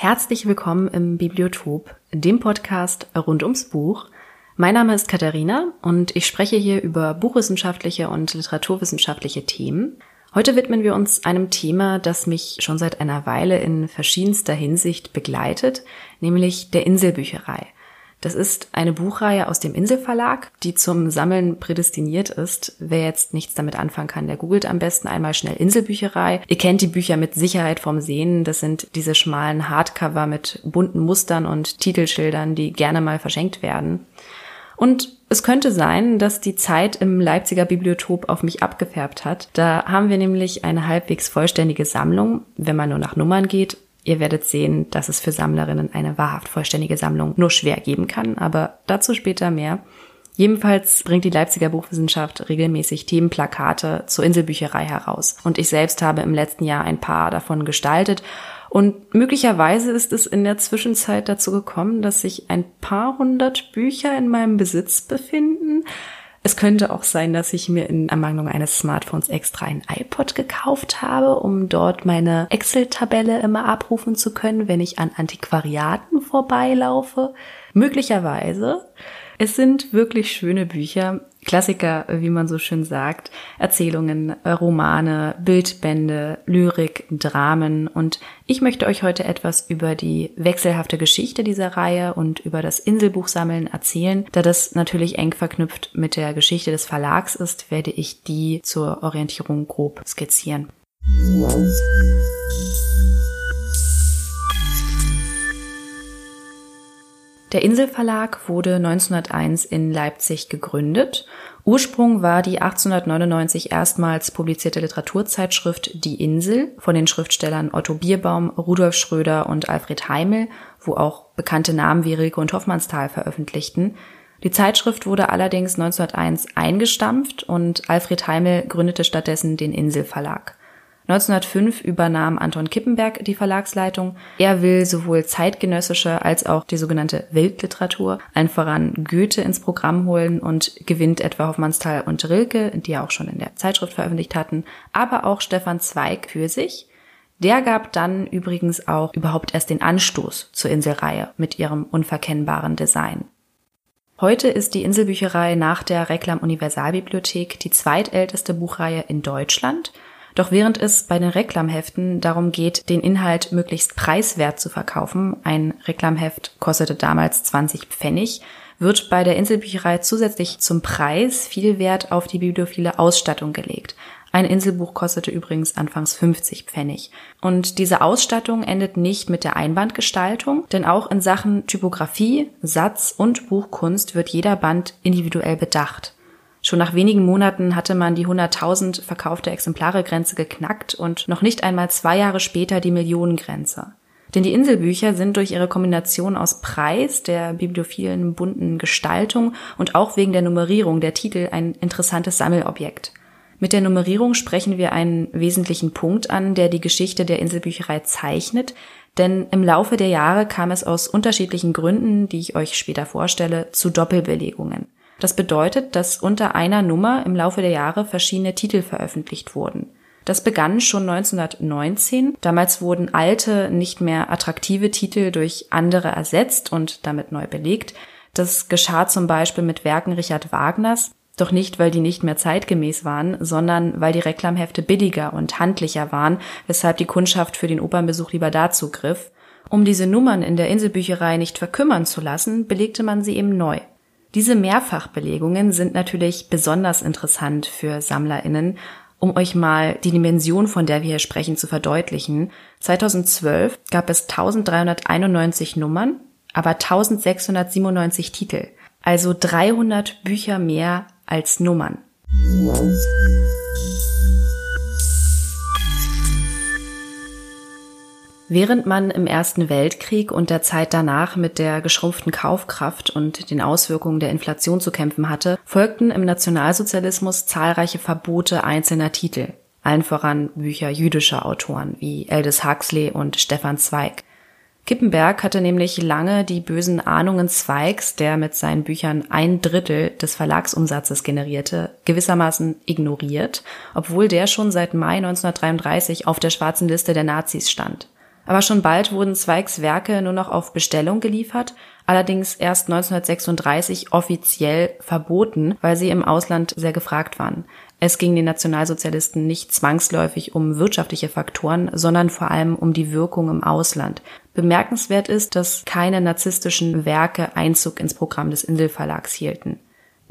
Herzlich willkommen im Bibliotop, dem Podcast rund ums Buch. Mein Name ist Katharina und ich spreche hier über buchwissenschaftliche und literaturwissenschaftliche Themen. Heute widmen wir uns einem Thema, das mich schon seit einer Weile in verschiedenster Hinsicht begleitet, nämlich der Inselbücherei. Das ist eine Buchreihe aus dem Inselverlag, die zum Sammeln prädestiniert ist. Wer jetzt nichts damit anfangen kann, der googelt am besten einmal schnell Inselbücherei. Ihr kennt die Bücher mit Sicherheit vom Sehen. Das sind diese schmalen Hardcover mit bunten Mustern und Titelschildern, die gerne mal verschenkt werden. Und es könnte sein, dass die Zeit im Leipziger Bibliotop auf mich abgefärbt hat. Da haben wir nämlich eine halbwegs vollständige Sammlung, wenn man nur nach Nummern geht, Ihr werdet sehen, dass es für Sammlerinnen eine wahrhaft vollständige Sammlung nur schwer geben kann, aber dazu später mehr. Jedenfalls bringt die Leipziger Buchwissenschaft regelmäßig Themenplakate zur Inselbücherei heraus. Und ich selbst habe im letzten Jahr ein paar davon gestaltet. Und möglicherweise ist es in der Zwischenzeit dazu gekommen, dass sich ein paar hundert Bücher in meinem Besitz befinden. Es könnte auch sein, dass ich mir in Ermangelung eines Smartphones extra ein iPod gekauft habe, um dort meine Excel-Tabelle immer abrufen zu können, wenn ich an Antiquariaten vorbeilaufe. Möglicherweise. Es sind wirklich schöne Bücher. Klassiker, wie man so schön sagt, Erzählungen, Romane, Bildbände, Lyrik, Dramen und ich möchte euch heute etwas über die wechselhafte Geschichte dieser Reihe und über das Inselbuchsammeln erzählen. Da das natürlich eng verknüpft mit der Geschichte des Verlags ist, werde ich die zur Orientierung grob skizzieren. Der Inselverlag wurde 1901 in Leipzig gegründet. Ursprung war die 1899 erstmals publizierte Literaturzeitschrift Die Insel von den Schriftstellern Otto Bierbaum, Rudolf Schröder und Alfred Heimel, wo auch bekannte Namen wie Rilke und Hoffmannsthal veröffentlichten. Die Zeitschrift wurde allerdings 1901 eingestampft und Alfred Heimel gründete stattdessen den Inselverlag. 1905 übernahm Anton Kippenberg die Verlagsleitung. Er will sowohl zeitgenössische als auch die sogenannte Weltliteratur, allen voran Goethe ins Programm holen und gewinnt etwa Hoffmannsthal und Rilke, die auch schon in der Zeitschrift veröffentlicht hatten, aber auch Stefan Zweig für sich. Der gab dann übrigens auch überhaupt erst den Anstoß zur Inselreihe mit ihrem unverkennbaren Design. Heute ist die Inselbücherei nach der Reklam Universalbibliothek die zweitälteste Buchreihe in Deutschland doch während es bei den Reklamheften darum geht, den Inhalt möglichst preiswert zu verkaufen, ein Reklamheft kostete damals 20 Pfennig, wird bei der Inselbücherei zusätzlich zum Preis viel Wert auf die bibliophile Ausstattung gelegt. Ein Inselbuch kostete übrigens anfangs 50 Pfennig. Und diese Ausstattung endet nicht mit der Einbandgestaltung, denn auch in Sachen Typografie, Satz und Buchkunst wird jeder Band individuell bedacht. Schon nach wenigen Monaten hatte man die 100.000 verkaufte Exemplare-Grenze geknackt und noch nicht einmal zwei Jahre später die Millionengrenze. Denn die Inselbücher sind durch ihre Kombination aus Preis, der bibliophilen bunten Gestaltung und auch wegen der Nummerierung der Titel ein interessantes Sammelobjekt. Mit der Nummerierung sprechen wir einen wesentlichen Punkt an, der die Geschichte der Inselbücherei zeichnet, denn im Laufe der Jahre kam es aus unterschiedlichen Gründen, die ich euch später vorstelle, zu Doppelbelegungen. Das bedeutet, dass unter einer Nummer im Laufe der Jahre verschiedene Titel veröffentlicht wurden. Das begann schon 1919. Damals wurden alte, nicht mehr attraktive Titel durch andere ersetzt und damit neu belegt. Das geschah zum Beispiel mit Werken Richard Wagners, doch nicht, weil die nicht mehr zeitgemäß waren, sondern weil die Reklamhefte billiger und handlicher waren, weshalb die Kundschaft für den Opernbesuch lieber dazu griff. Um diese Nummern in der Inselbücherei nicht verkümmern zu lassen, belegte man sie eben neu. Diese Mehrfachbelegungen sind natürlich besonders interessant für SammlerInnen, um euch mal die Dimension, von der wir hier sprechen, zu verdeutlichen. 2012 gab es 1391 Nummern, aber 1697 Titel, also 300 Bücher mehr als Nummern. Während man im Ersten Weltkrieg und der Zeit danach mit der geschrumpften Kaufkraft und den Auswirkungen der Inflation zu kämpfen hatte, folgten im Nationalsozialismus zahlreiche Verbote einzelner Titel, allen voran Bücher jüdischer Autoren wie Aldous Huxley und Stefan Zweig. Kippenberg hatte nämlich lange die bösen Ahnungen Zweigs, der mit seinen Büchern ein Drittel des Verlagsumsatzes generierte, gewissermaßen ignoriert, obwohl der schon seit Mai 1933 auf der schwarzen Liste der Nazis stand. Aber schon bald wurden Zweigs Werke nur noch auf Bestellung geliefert, allerdings erst 1936 offiziell verboten, weil sie im Ausland sehr gefragt waren. Es ging den Nationalsozialisten nicht zwangsläufig um wirtschaftliche Faktoren, sondern vor allem um die Wirkung im Ausland. Bemerkenswert ist, dass keine narzisstischen Werke Einzug ins Programm des Inselverlags hielten.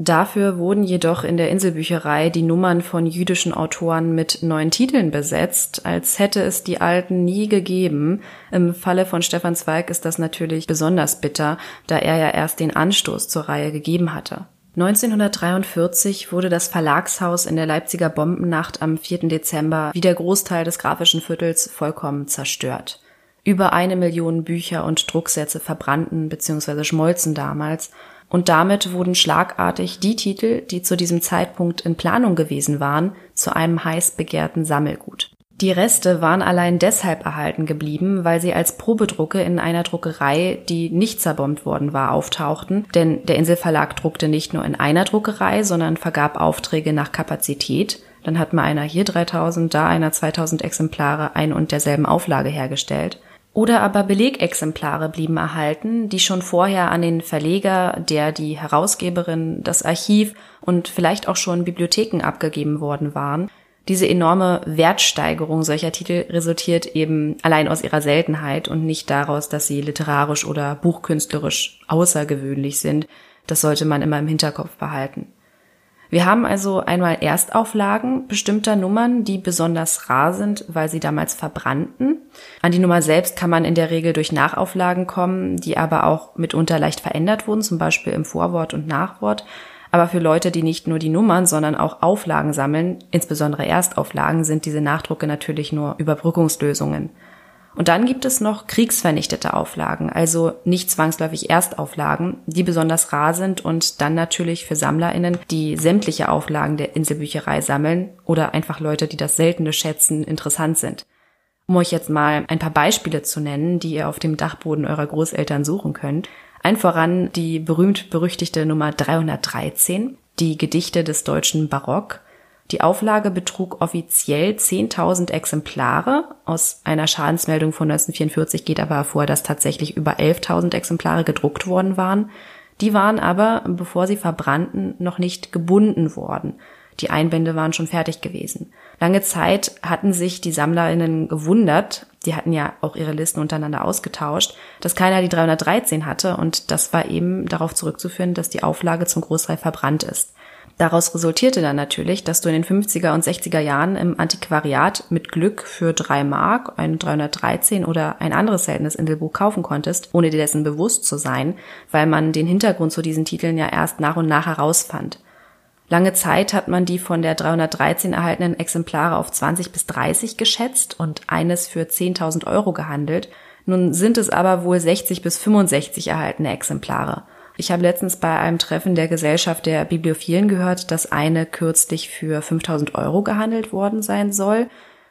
Dafür wurden jedoch in der Inselbücherei die Nummern von jüdischen Autoren mit neuen Titeln besetzt, als hätte es die alten nie gegeben. Im Falle von Stefan Zweig ist das natürlich besonders bitter, da er ja erst den Anstoß zur Reihe gegeben hatte. 1943 wurde das Verlagshaus in der Leipziger Bombennacht am 4. Dezember wie der Großteil des grafischen Viertels vollkommen zerstört. Über eine Million Bücher und Drucksätze verbrannten bzw. schmolzen damals und damit wurden schlagartig die Titel, die zu diesem Zeitpunkt in Planung gewesen waren, zu einem heiß begehrten Sammelgut. Die Reste waren allein deshalb erhalten geblieben, weil sie als Probedrucke in einer Druckerei, die nicht zerbombt worden war, auftauchten, denn der Inselverlag druckte nicht nur in einer Druckerei, sondern vergab Aufträge nach Kapazität. Dann hat mal einer hier 3000, da einer 2000 Exemplare ein und derselben Auflage hergestellt. Oder aber Belegexemplare blieben erhalten, die schon vorher an den Verleger, der die Herausgeberin, das Archiv und vielleicht auch schon Bibliotheken abgegeben worden waren. Diese enorme Wertsteigerung solcher Titel resultiert eben allein aus ihrer Seltenheit und nicht daraus, dass sie literarisch oder buchkünstlerisch außergewöhnlich sind. Das sollte man immer im Hinterkopf behalten. Wir haben also einmal Erstauflagen bestimmter Nummern, die besonders rar sind, weil sie damals verbrannten. An die Nummer selbst kann man in der Regel durch Nachauflagen kommen, die aber auch mitunter leicht verändert wurden, zum Beispiel im Vorwort und Nachwort. Aber für Leute, die nicht nur die Nummern, sondern auch Auflagen sammeln, insbesondere Erstauflagen, sind diese Nachdrucke natürlich nur Überbrückungslösungen. Und dann gibt es noch kriegsvernichtete Auflagen, also nicht zwangsläufig Erstauflagen, die besonders rar sind und dann natürlich für SammlerInnen, die sämtliche Auflagen der Inselbücherei sammeln oder einfach Leute, die das Seltene schätzen, interessant sind. Um euch jetzt mal ein paar Beispiele zu nennen, die ihr auf dem Dachboden eurer Großeltern suchen könnt. Ein voran die berühmt-berüchtigte Nummer 313, die Gedichte des deutschen Barock, die Auflage betrug offiziell 10.000 Exemplare. Aus einer Schadensmeldung von 1944 geht aber hervor, dass tatsächlich über 11.000 Exemplare gedruckt worden waren. Die waren aber, bevor sie verbrannten, noch nicht gebunden worden. Die Einbände waren schon fertig gewesen. Lange Zeit hatten sich die Sammlerinnen gewundert, die hatten ja auch ihre Listen untereinander ausgetauscht, dass keiner die 313 hatte und das war eben darauf zurückzuführen, dass die Auflage zum Großteil verbrannt ist. Daraus resultierte dann natürlich, dass du in den 50er und 60er Jahren im Antiquariat mit Glück für drei Mark ein 313 oder ein anderes seltenes Indelbuch kaufen konntest, ohne dir dessen bewusst zu sein, weil man den Hintergrund zu diesen Titeln ja erst nach und nach herausfand. Lange Zeit hat man die von der 313 erhaltenen Exemplare auf 20 bis 30 geschätzt und eines für 10.000 Euro gehandelt. Nun sind es aber wohl 60 bis 65 erhaltene Exemplare. Ich habe letztens bei einem Treffen der Gesellschaft der Bibliophilen gehört, dass eine kürzlich für 5000 Euro gehandelt worden sein soll.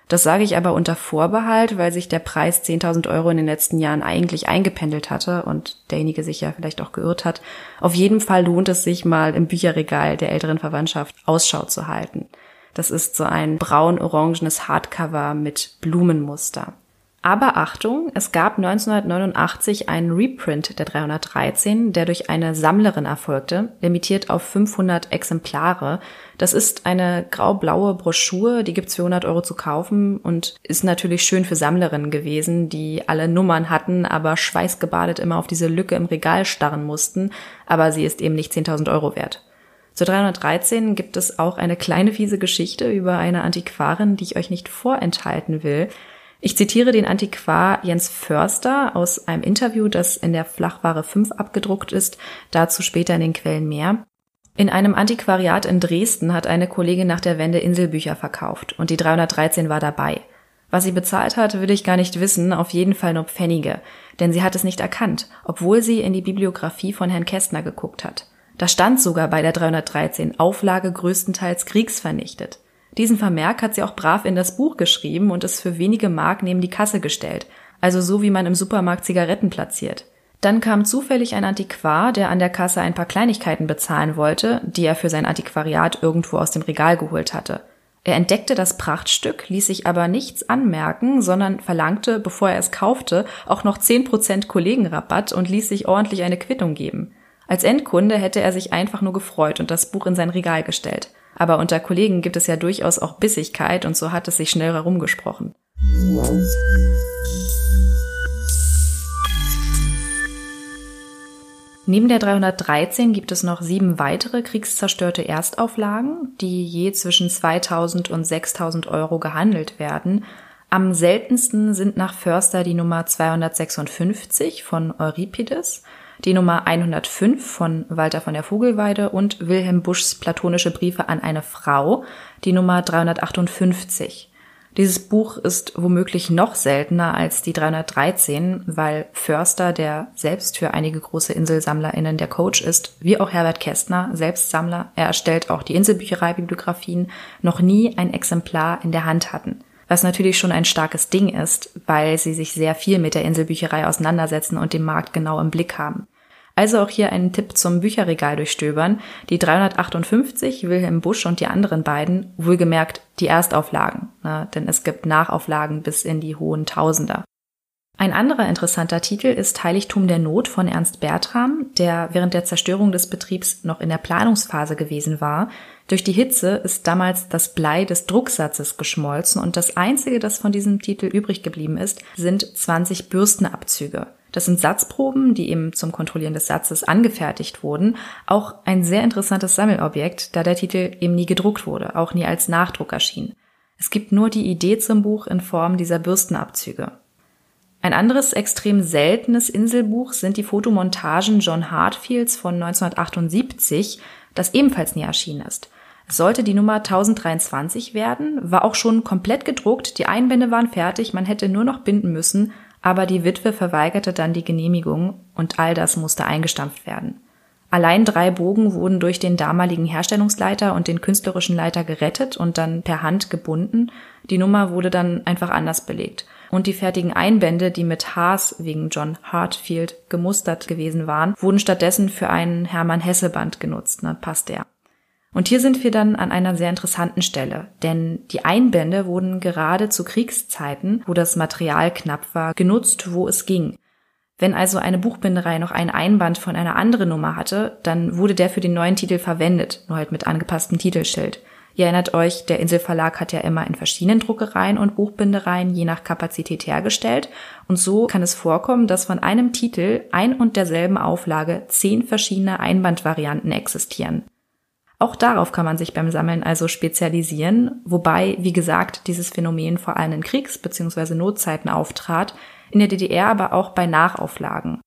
Das sage ich aber unter Vorbehalt, weil sich der Preis 10.000 Euro in den letzten Jahren eigentlich eingependelt hatte und derjenige sich ja vielleicht auch geirrt hat. Auf jeden Fall lohnt es sich mal im Bücherregal der älteren Verwandtschaft Ausschau zu halten. Das ist so ein braun-orangenes Hardcover mit Blumenmuster. Aber Achtung, es gab 1989 einen Reprint der 313, der durch eine Sammlerin erfolgte, limitiert auf 500 Exemplare. Das ist eine grau-blaue Broschüre, die gibt's für 100 Euro zu kaufen und ist natürlich schön für Sammlerinnen gewesen, die alle Nummern hatten, aber schweißgebadet immer auf diese Lücke im Regal starren mussten. Aber sie ist eben nicht 10.000 Euro wert. Zu 313 gibt es auch eine kleine fiese Geschichte über eine Antiquarin, die ich euch nicht vorenthalten will. Ich zitiere den Antiquar Jens Förster aus einem Interview, das in der Flachware 5 abgedruckt ist, dazu später in den Quellen mehr. In einem Antiquariat in Dresden hat eine Kollegin nach der Wende Inselbücher verkauft und die 313 war dabei. Was sie bezahlt hat, will ich gar nicht wissen, auf jeden Fall nur Pfennige, denn sie hat es nicht erkannt, obwohl sie in die Bibliografie von Herrn Kästner geguckt hat. Da stand sogar bei der 313 Auflage größtenteils kriegsvernichtet. Diesen Vermerk hat sie auch brav in das Buch geschrieben und es für wenige Mark neben die Kasse gestellt, also so wie man im Supermarkt Zigaretten platziert. Dann kam zufällig ein Antiquar, der an der Kasse ein paar Kleinigkeiten bezahlen wollte, die er für sein Antiquariat irgendwo aus dem Regal geholt hatte. Er entdeckte das Prachtstück, ließ sich aber nichts anmerken, sondern verlangte, bevor er es kaufte, auch noch 10% Kollegenrabatt und ließ sich ordentlich eine Quittung geben. Als Endkunde hätte er sich einfach nur gefreut und das Buch in sein Regal gestellt. Aber unter Kollegen gibt es ja durchaus auch Bissigkeit und so hat es sich schnell herumgesprochen. Neben der 313 gibt es noch sieben weitere kriegszerstörte Erstauflagen, die je zwischen 2000 und 6000 Euro gehandelt werden. Am seltensten sind nach Förster die Nummer 256 von Euripides, die Nummer 105 von Walter von der Vogelweide und Wilhelm Buschs platonische Briefe an eine Frau, die Nummer 358. Dieses Buch ist womöglich noch seltener als die 313, weil Förster, der selbst für einige große InselsammlerInnen der Coach ist, wie auch Herbert Kästner, selbst Sammler, er erstellt auch die Inselbücherei-Bibliografien, noch nie ein Exemplar in der Hand hatten. Was natürlich schon ein starkes Ding ist, weil sie sich sehr viel mit der Inselbücherei auseinandersetzen und den Markt genau im Blick haben. Also auch hier einen Tipp zum Bücherregal durchstöbern. Die 358, Wilhelm Busch und die anderen beiden, wohlgemerkt die Erstauflagen, ne, denn es gibt Nachauflagen bis in die hohen Tausender. Ein anderer interessanter Titel ist Heiligtum der Not von Ernst Bertram, der während der Zerstörung des Betriebs noch in der Planungsphase gewesen war. Durch die Hitze ist damals das Blei des Drucksatzes geschmolzen und das einzige, das von diesem Titel übrig geblieben ist, sind 20 Bürstenabzüge. Das sind Satzproben, die eben zum Kontrollieren des Satzes angefertigt wurden. Auch ein sehr interessantes Sammelobjekt, da der Titel eben nie gedruckt wurde, auch nie als Nachdruck erschien. Es gibt nur die Idee zum Buch in Form dieser Bürstenabzüge. Ein anderes extrem seltenes Inselbuch sind die Fotomontagen John Hartfields von 1978, das ebenfalls nie erschienen ist. Sollte die Nummer 1023 werden, war auch schon komplett gedruckt, die Einbände waren fertig, man hätte nur noch binden müssen, aber die Witwe verweigerte dann die Genehmigung und all das musste eingestampft werden. Allein drei Bogen wurden durch den damaligen Herstellungsleiter und den künstlerischen Leiter gerettet und dann per Hand gebunden. Die Nummer wurde dann einfach anders belegt. Und die fertigen Einbände, die mit Haas wegen John Hartfield gemustert gewesen waren, wurden stattdessen für einen Hermann Hesse Band genutzt. Na, passt der. Und hier sind wir dann an einer sehr interessanten Stelle, denn die Einbände wurden gerade zu Kriegszeiten, wo das Material knapp war, genutzt, wo es ging. Wenn also eine Buchbinderei noch einen Einband von einer anderen Nummer hatte, dann wurde der für den neuen Titel verwendet, nur halt mit angepasstem Titelschild. Ihr erinnert euch, der Inselverlag hat ja immer in verschiedenen Druckereien und Buchbindereien je nach Kapazität hergestellt und so kann es vorkommen, dass von einem Titel ein und derselben Auflage zehn verschiedene Einbandvarianten existieren. Auch darauf kann man sich beim Sammeln also spezialisieren, wobei, wie gesagt, dieses Phänomen vor allem in Kriegs- bzw. Notzeiten auftrat, in der DDR aber auch bei Nachauflagen.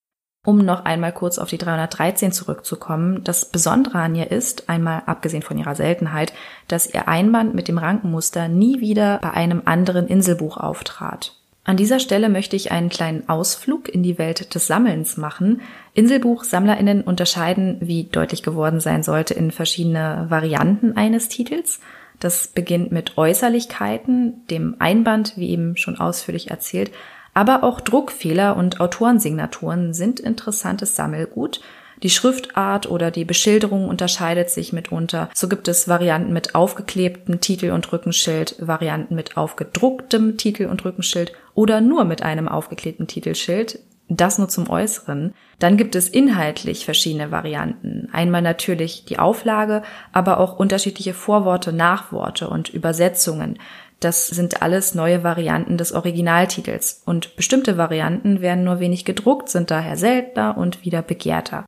Um noch einmal kurz auf die 313 zurückzukommen, das Besondere an ihr ist, einmal abgesehen von ihrer Seltenheit, dass ihr Einband mit dem Rankenmuster nie wieder bei einem anderen Inselbuch auftrat. An dieser Stelle möchte ich einen kleinen Ausflug in die Welt des Sammelns machen. Inselbuchsammlerinnen unterscheiden, wie deutlich geworden sein sollte, in verschiedene Varianten eines Titels. Das beginnt mit Äußerlichkeiten, dem Einband, wie eben schon ausführlich erzählt, aber auch Druckfehler und Autorensignaturen sind interessantes Sammelgut, die Schriftart oder die Beschilderung unterscheidet sich mitunter. So gibt es Varianten mit aufgeklebtem Titel und Rückenschild, Varianten mit aufgedrucktem Titel und Rückenschild oder nur mit einem aufgeklebten Titelschild. Das nur zum Äußeren. Dann gibt es inhaltlich verschiedene Varianten. Einmal natürlich die Auflage, aber auch unterschiedliche Vorworte, Nachworte und Übersetzungen. Das sind alles neue Varianten des Originaltitels und bestimmte Varianten werden nur wenig gedruckt, sind daher seltener und wieder begehrter.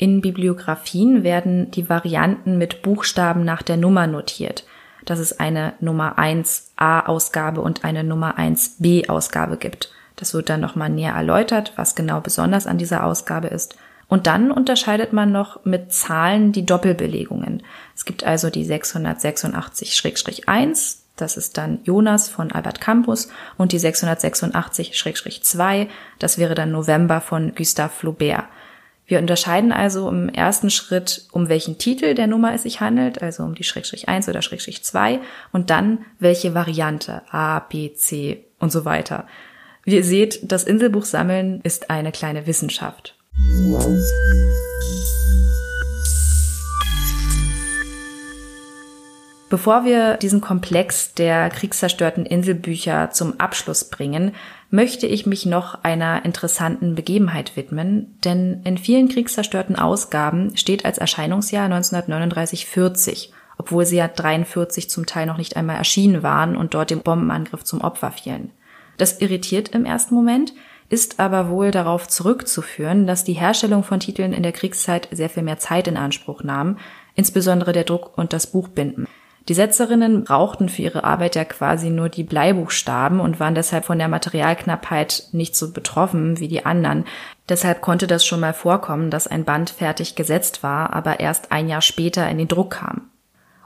In Bibliografien werden die Varianten mit Buchstaben nach der Nummer notiert, dass es eine Nummer 1a Ausgabe und eine Nummer 1b Ausgabe gibt. Das wird dann nochmal näher erläutert, was genau besonders an dieser Ausgabe ist. Und dann unterscheidet man noch mit Zahlen die Doppelbelegungen. Es gibt also die 686-1, das ist dann Jonas von Albert Campus und die 686-2, das wäre dann November von Gustave Flaubert. Wir unterscheiden also im ersten Schritt, um welchen Titel der Nummer es sich handelt, also um die Schrägstrich 1 oder Schrägstrich 2 und dann welche Variante A, B, C und so weiter. Wie ihr seht, das Inselbuch sammeln ist eine kleine Wissenschaft. Bevor wir diesen Komplex der kriegszerstörten Inselbücher zum Abschluss bringen, möchte ich mich noch einer interessanten Begebenheit widmen, denn in vielen kriegszerstörten Ausgaben steht als Erscheinungsjahr 1939 40, obwohl sie ja 43 zum Teil noch nicht einmal erschienen waren und dort dem Bombenangriff zum Opfer fielen. Das irritiert im ersten Moment, ist aber wohl darauf zurückzuführen, dass die Herstellung von Titeln in der Kriegszeit sehr viel mehr Zeit in Anspruch nahm, insbesondere der Druck und das Buchbinden. Die Setzerinnen brauchten für ihre Arbeit ja quasi nur die Bleibuchstaben und waren deshalb von der Materialknappheit nicht so betroffen wie die anderen. Deshalb konnte das schon mal vorkommen, dass ein Band fertig gesetzt war, aber erst ein Jahr später in den Druck kam.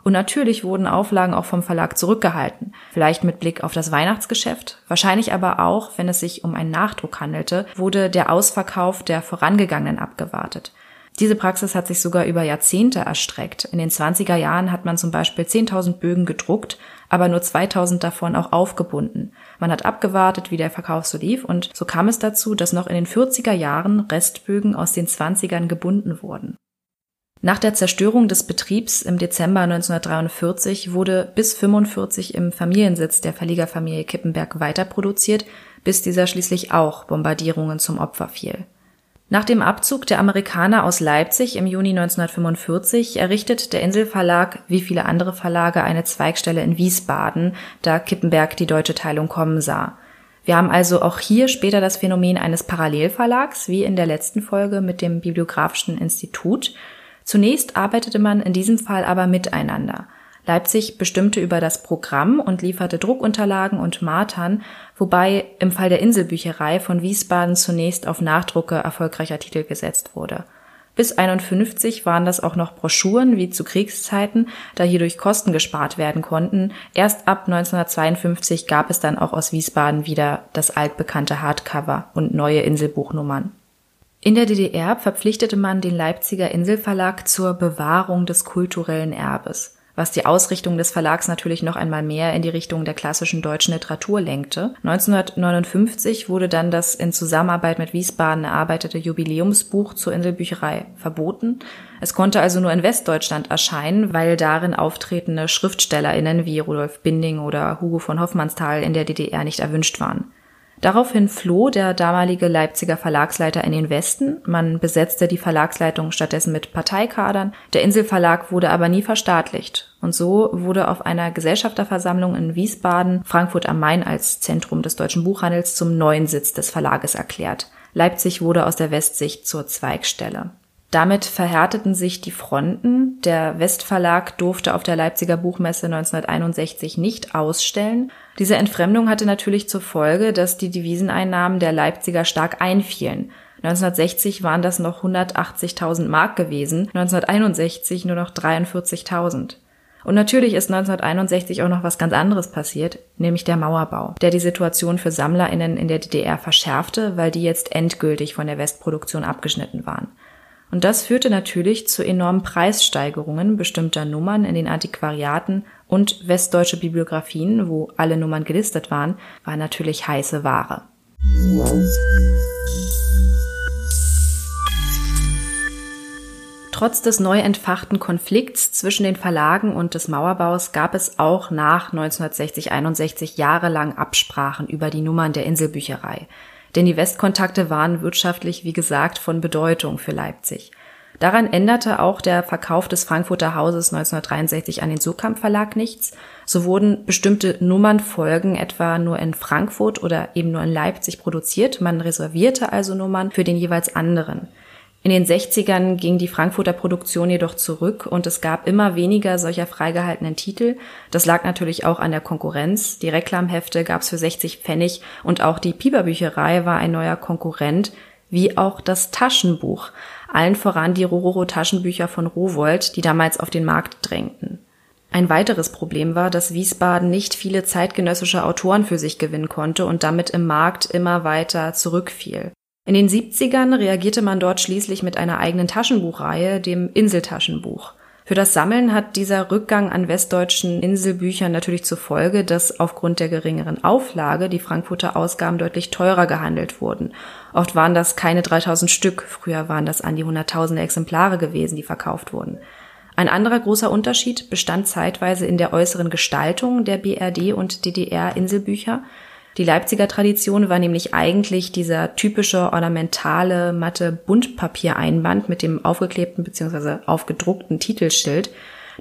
Und natürlich wurden Auflagen auch vom Verlag zurückgehalten, vielleicht mit Blick auf das Weihnachtsgeschäft, wahrscheinlich aber auch, wenn es sich um einen Nachdruck handelte, wurde der Ausverkauf der vorangegangenen abgewartet. Diese Praxis hat sich sogar über Jahrzehnte erstreckt. In den 20er Jahren hat man zum Beispiel 10.000 Bögen gedruckt, aber nur 2000 davon auch aufgebunden. Man hat abgewartet, wie der Verkauf so lief und so kam es dazu, dass noch in den 40er Jahren Restbögen aus den 20ern gebunden wurden. Nach der Zerstörung des Betriebs im Dezember 1943 wurde bis 45 im Familiensitz der Verlegerfamilie Kippenberg weiterproduziert, bis dieser schließlich auch Bombardierungen zum Opfer fiel. Nach dem Abzug der Amerikaner aus Leipzig im Juni 1945 errichtet der Inselverlag wie viele andere Verlage eine Zweigstelle in Wiesbaden, da Kippenberg die deutsche Teilung kommen sah. Wir haben also auch hier später das Phänomen eines Parallelverlags, wie in der letzten Folge mit dem Bibliografischen Institut. Zunächst arbeitete man in diesem Fall aber miteinander. Leipzig bestimmte über das Programm und lieferte Druckunterlagen und Martern, wobei im Fall der Inselbücherei von Wiesbaden zunächst auf Nachdrucke erfolgreicher Titel gesetzt wurde. Bis 51 waren das auch noch Broschüren wie zu Kriegszeiten, da hierdurch Kosten gespart werden konnten. Erst ab 1952 gab es dann auch aus Wiesbaden wieder das altbekannte Hardcover und neue Inselbuchnummern. In der DDR verpflichtete man den Leipziger Inselverlag zur Bewahrung des kulturellen Erbes was die Ausrichtung des Verlags natürlich noch einmal mehr in die Richtung der klassischen deutschen Literatur lenkte. 1959 wurde dann das in Zusammenarbeit mit Wiesbaden erarbeitete Jubiläumsbuch zur Inselbücherei verboten. Es konnte also nur in Westdeutschland erscheinen, weil darin auftretende SchriftstellerInnen wie Rudolf Binding oder Hugo von Hoffmannsthal in der DDR nicht erwünscht waren. Daraufhin floh der damalige Leipziger Verlagsleiter in den Westen. Man besetzte die Verlagsleitung stattdessen mit Parteikadern. Der Inselverlag wurde aber nie verstaatlicht. Und so wurde auf einer Gesellschafterversammlung in Wiesbaden Frankfurt am Main als Zentrum des deutschen Buchhandels zum neuen Sitz des Verlages erklärt. Leipzig wurde aus der Westsicht zur Zweigstelle. Damit verhärteten sich die Fronten. Der Westverlag durfte auf der Leipziger Buchmesse 1961 nicht ausstellen. Diese Entfremdung hatte natürlich zur Folge, dass die Deviseneinnahmen der Leipziger stark einfielen. 1960 waren das noch 180.000 Mark gewesen, 1961 nur noch 43.000. Und natürlich ist 1961 auch noch was ganz anderes passiert, nämlich der Mauerbau, der die Situation für SammlerInnen in der DDR verschärfte, weil die jetzt endgültig von der Westproduktion abgeschnitten waren. Und das führte natürlich zu enormen Preissteigerungen bestimmter Nummern in den Antiquariaten und westdeutsche Bibliografien, wo alle Nummern gelistet waren, war natürlich heiße Ware. Trotz des neu entfachten Konflikts zwischen den Verlagen und des Mauerbaus gab es auch nach 1960-61 jahrelang Absprachen über die Nummern der Inselbücherei denn die Westkontakte waren wirtschaftlich, wie gesagt, von Bedeutung für Leipzig. Daran änderte auch der Verkauf des Frankfurter Hauses 1963 an den Surkamp Verlag nichts. So wurden bestimmte Nummernfolgen etwa nur in Frankfurt oder eben nur in Leipzig produziert. Man reservierte also Nummern für den jeweils anderen. In den 60ern ging die Frankfurter Produktion jedoch zurück und es gab immer weniger solcher freigehaltenen Titel. Das lag natürlich auch an der Konkurrenz. Die Reklamhefte gab es für 60 Pfennig und auch die Pieperbücherei war ein neuer Konkurrent, wie auch das Taschenbuch. Allen voran die Rororo Taschenbücher von Rowold, die damals auf den Markt drängten. Ein weiteres Problem war, dass Wiesbaden nicht viele zeitgenössische Autoren für sich gewinnen konnte und damit im Markt immer weiter zurückfiel. In den 70ern reagierte man dort schließlich mit einer eigenen Taschenbuchreihe, dem Inseltaschenbuch. Für das Sammeln hat dieser Rückgang an westdeutschen Inselbüchern natürlich zur Folge, dass aufgrund der geringeren Auflage die Frankfurter Ausgaben deutlich teurer gehandelt wurden. Oft waren das keine 3000 Stück, früher waren das an die hunderttausende Exemplare gewesen, die verkauft wurden. Ein anderer großer Unterschied bestand zeitweise in der äußeren Gestaltung der BRD und DDR-Inselbücher. Die Leipziger Tradition war nämlich eigentlich dieser typische ornamentale matte Buntpapiereinband mit dem aufgeklebten bzw. aufgedruckten Titelschild,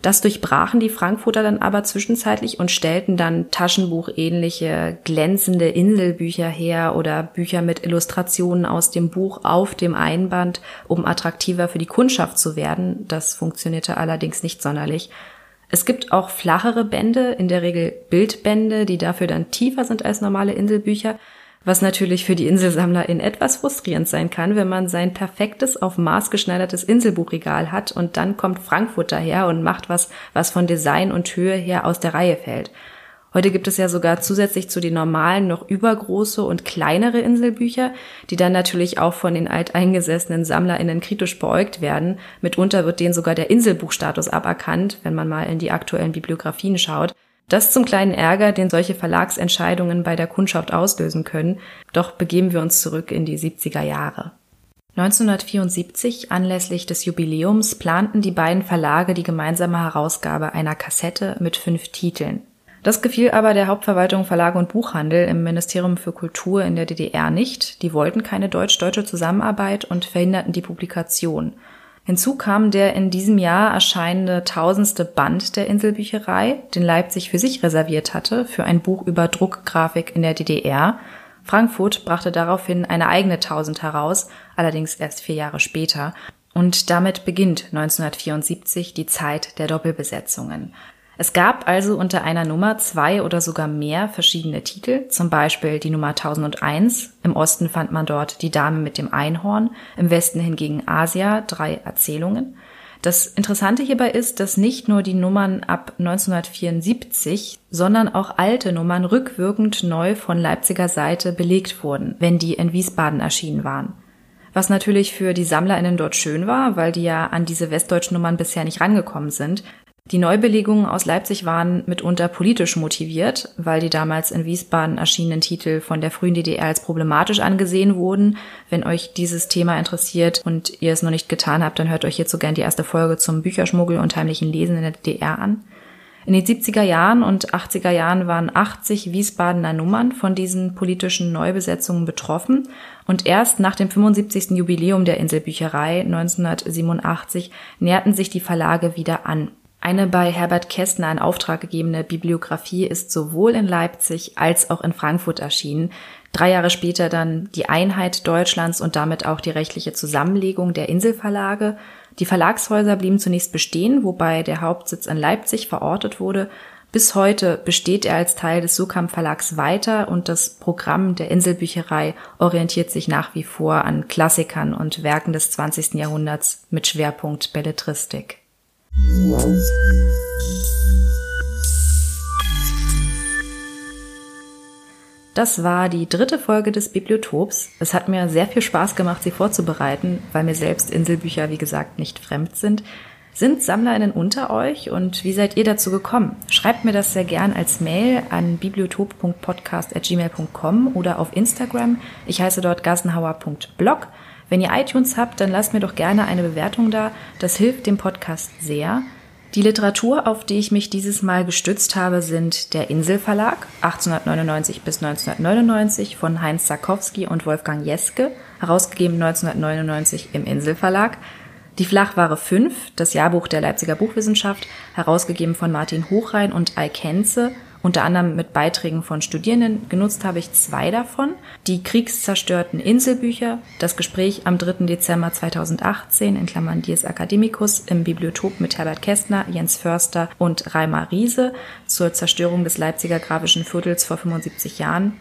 das durchbrachen die Frankfurter dann aber zwischenzeitlich und stellten dann Taschenbuchähnliche glänzende Inselbücher her oder Bücher mit Illustrationen aus dem Buch auf dem Einband, um attraktiver für die Kundschaft zu werden. Das funktionierte allerdings nicht sonderlich. Es gibt auch flachere Bände, in der Regel Bildbände, die dafür dann tiefer sind als normale Inselbücher was natürlich für die Inselsammlerin etwas frustrierend sein kann, wenn man sein perfektes, auf Maß geschneidertes Inselbuchregal hat und dann kommt Frankfurt daher und macht was, was von Design und Höhe her aus der Reihe fällt. Heute gibt es ja sogar zusätzlich zu den normalen noch übergroße und kleinere Inselbücher, die dann natürlich auch von den alteingesessenen SammlerInnen kritisch beäugt werden. Mitunter wird denen sogar der Inselbuchstatus aberkannt, wenn man mal in die aktuellen Bibliografien schaut. Das zum kleinen Ärger, den solche Verlagsentscheidungen bei der Kundschaft auslösen können. Doch begeben wir uns zurück in die 70er Jahre. 1974, anlässlich des Jubiläums, planten die beiden Verlage die gemeinsame Herausgabe einer Kassette mit fünf Titeln. Das gefiel aber der Hauptverwaltung Verlage und Buchhandel im Ministerium für Kultur in der DDR nicht. Die wollten keine deutsch-deutsche Zusammenarbeit und verhinderten die Publikation. Hinzu kam der in diesem Jahr erscheinende tausendste Band der Inselbücherei, den Leipzig für sich reserviert hatte, für ein Buch über Druckgrafik in der DDR. Frankfurt brachte daraufhin eine eigene Tausend heraus, allerdings erst vier Jahre später. Und damit beginnt 1974 die Zeit der Doppelbesetzungen. Es gab also unter einer Nummer zwei oder sogar mehr verschiedene Titel, zum Beispiel die Nummer 1001. Im Osten fand man dort Die Dame mit dem Einhorn, im Westen hingegen Asia, drei Erzählungen. Das Interessante hierbei ist, dass nicht nur die Nummern ab 1974, sondern auch alte Nummern rückwirkend neu von Leipziger Seite belegt wurden, wenn die in Wiesbaden erschienen waren. Was natürlich für die SammlerInnen dort schön war, weil die ja an diese westdeutschen Nummern bisher nicht rangekommen sind. Die Neubelegungen aus Leipzig waren mitunter politisch motiviert, weil die damals in Wiesbaden erschienenen Titel von der frühen DDR als problematisch angesehen wurden. Wenn euch dieses Thema interessiert und ihr es noch nicht getan habt, dann hört euch hierzu gern die erste Folge zum Bücherschmuggel und heimlichen Lesen in der DDR an. In den 70er Jahren und 80er Jahren waren 80 Wiesbadener Nummern von diesen politischen Neubesetzungen betroffen und erst nach dem 75. Jubiläum der Inselbücherei 1987 näherten sich die Verlage wieder an. Eine bei Herbert Kästner in Auftrag gegebene Bibliografie ist sowohl in Leipzig als auch in Frankfurt erschienen. Drei Jahre später dann die Einheit Deutschlands und damit auch die rechtliche Zusammenlegung der Inselverlage. Die Verlagshäuser blieben zunächst bestehen, wobei der Hauptsitz in Leipzig verortet wurde. Bis heute besteht er als Teil des Sukam Verlags weiter und das Programm der Inselbücherei orientiert sich nach wie vor an Klassikern und Werken des 20. Jahrhunderts mit Schwerpunkt Belletristik. Das war die dritte Folge des Bibliotops. Es hat mir sehr viel Spaß gemacht, sie vorzubereiten, weil mir selbst Inselbücher, wie gesagt, nicht fremd sind. Sind SammlerInnen unter euch und wie seid ihr dazu gekommen? Schreibt mir das sehr gern als Mail an bibliotop.podcast.gmail.com oder auf Instagram. Ich heiße dort gassenhauer.blog. Wenn ihr iTunes habt, dann lasst mir doch gerne eine Bewertung da. Das hilft dem Podcast sehr. Die Literatur, auf die ich mich dieses Mal gestützt habe, sind der Inselverlag 1899 bis 1999 von Heinz Sarkowski und Wolfgang Jeske, herausgegeben 1999 im Inselverlag. Die Flachware 5, das Jahrbuch der Leipziger Buchwissenschaft, herausgegeben von Martin Hochrein und Ei Kenze unter anderem mit Beiträgen von Studierenden. Genutzt habe ich zwei davon. Die kriegszerstörten Inselbücher, das Gespräch am 3. Dezember 2018 in Klammern Dies Academicus im Bibliotop mit Herbert Kästner, Jens Förster und Reimer Riese zur Zerstörung des Leipziger grafischen Viertels vor 75 Jahren.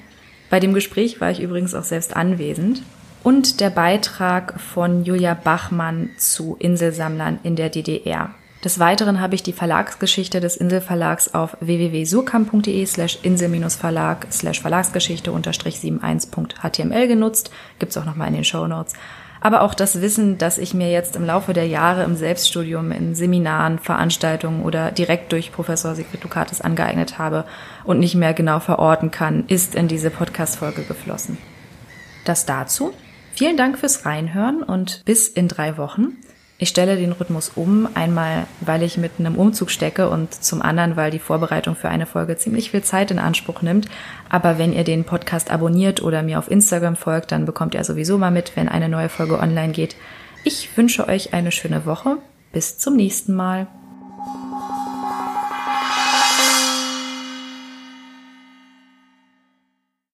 Bei dem Gespräch war ich übrigens auch selbst anwesend. Und der Beitrag von Julia Bachmann zu Inselsammlern in der DDR. Des Weiteren habe ich die Verlagsgeschichte des Inselverlags auf www.surkamp.de slash insel-verlag slash Verlagsgeschichte unterstrich 71.html genutzt. Gibt's auch nochmal in den Show Notes. Aber auch das Wissen, das ich mir jetzt im Laufe der Jahre im Selbststudium, in Seminaren, Veranstaltungen oder direkt durch Professor Sigrid Dukatis angeeignet habe und nicht mehr genau verorten kann, ist in diese Podcast-Folge geflossen. Das dazu. Vielen Dank fürs Reinhören und bis in drei Wochen. Ich stelle den Rhythmus um, einmal weil ich mit einem Umzug stecke und zum anderen, weil die Vorbereitung für eine Folge ziemlich viel Zeit in Anspruch nimmt. Aber wenn ihr den Podcast abonniert oder mir auf Instagram folgt, dann bekommt ihr sowieso mal mit, wenn eine neue Folge online geht. Ich wünsche euch eine schöne Woche. Bis zum nächsten Mal.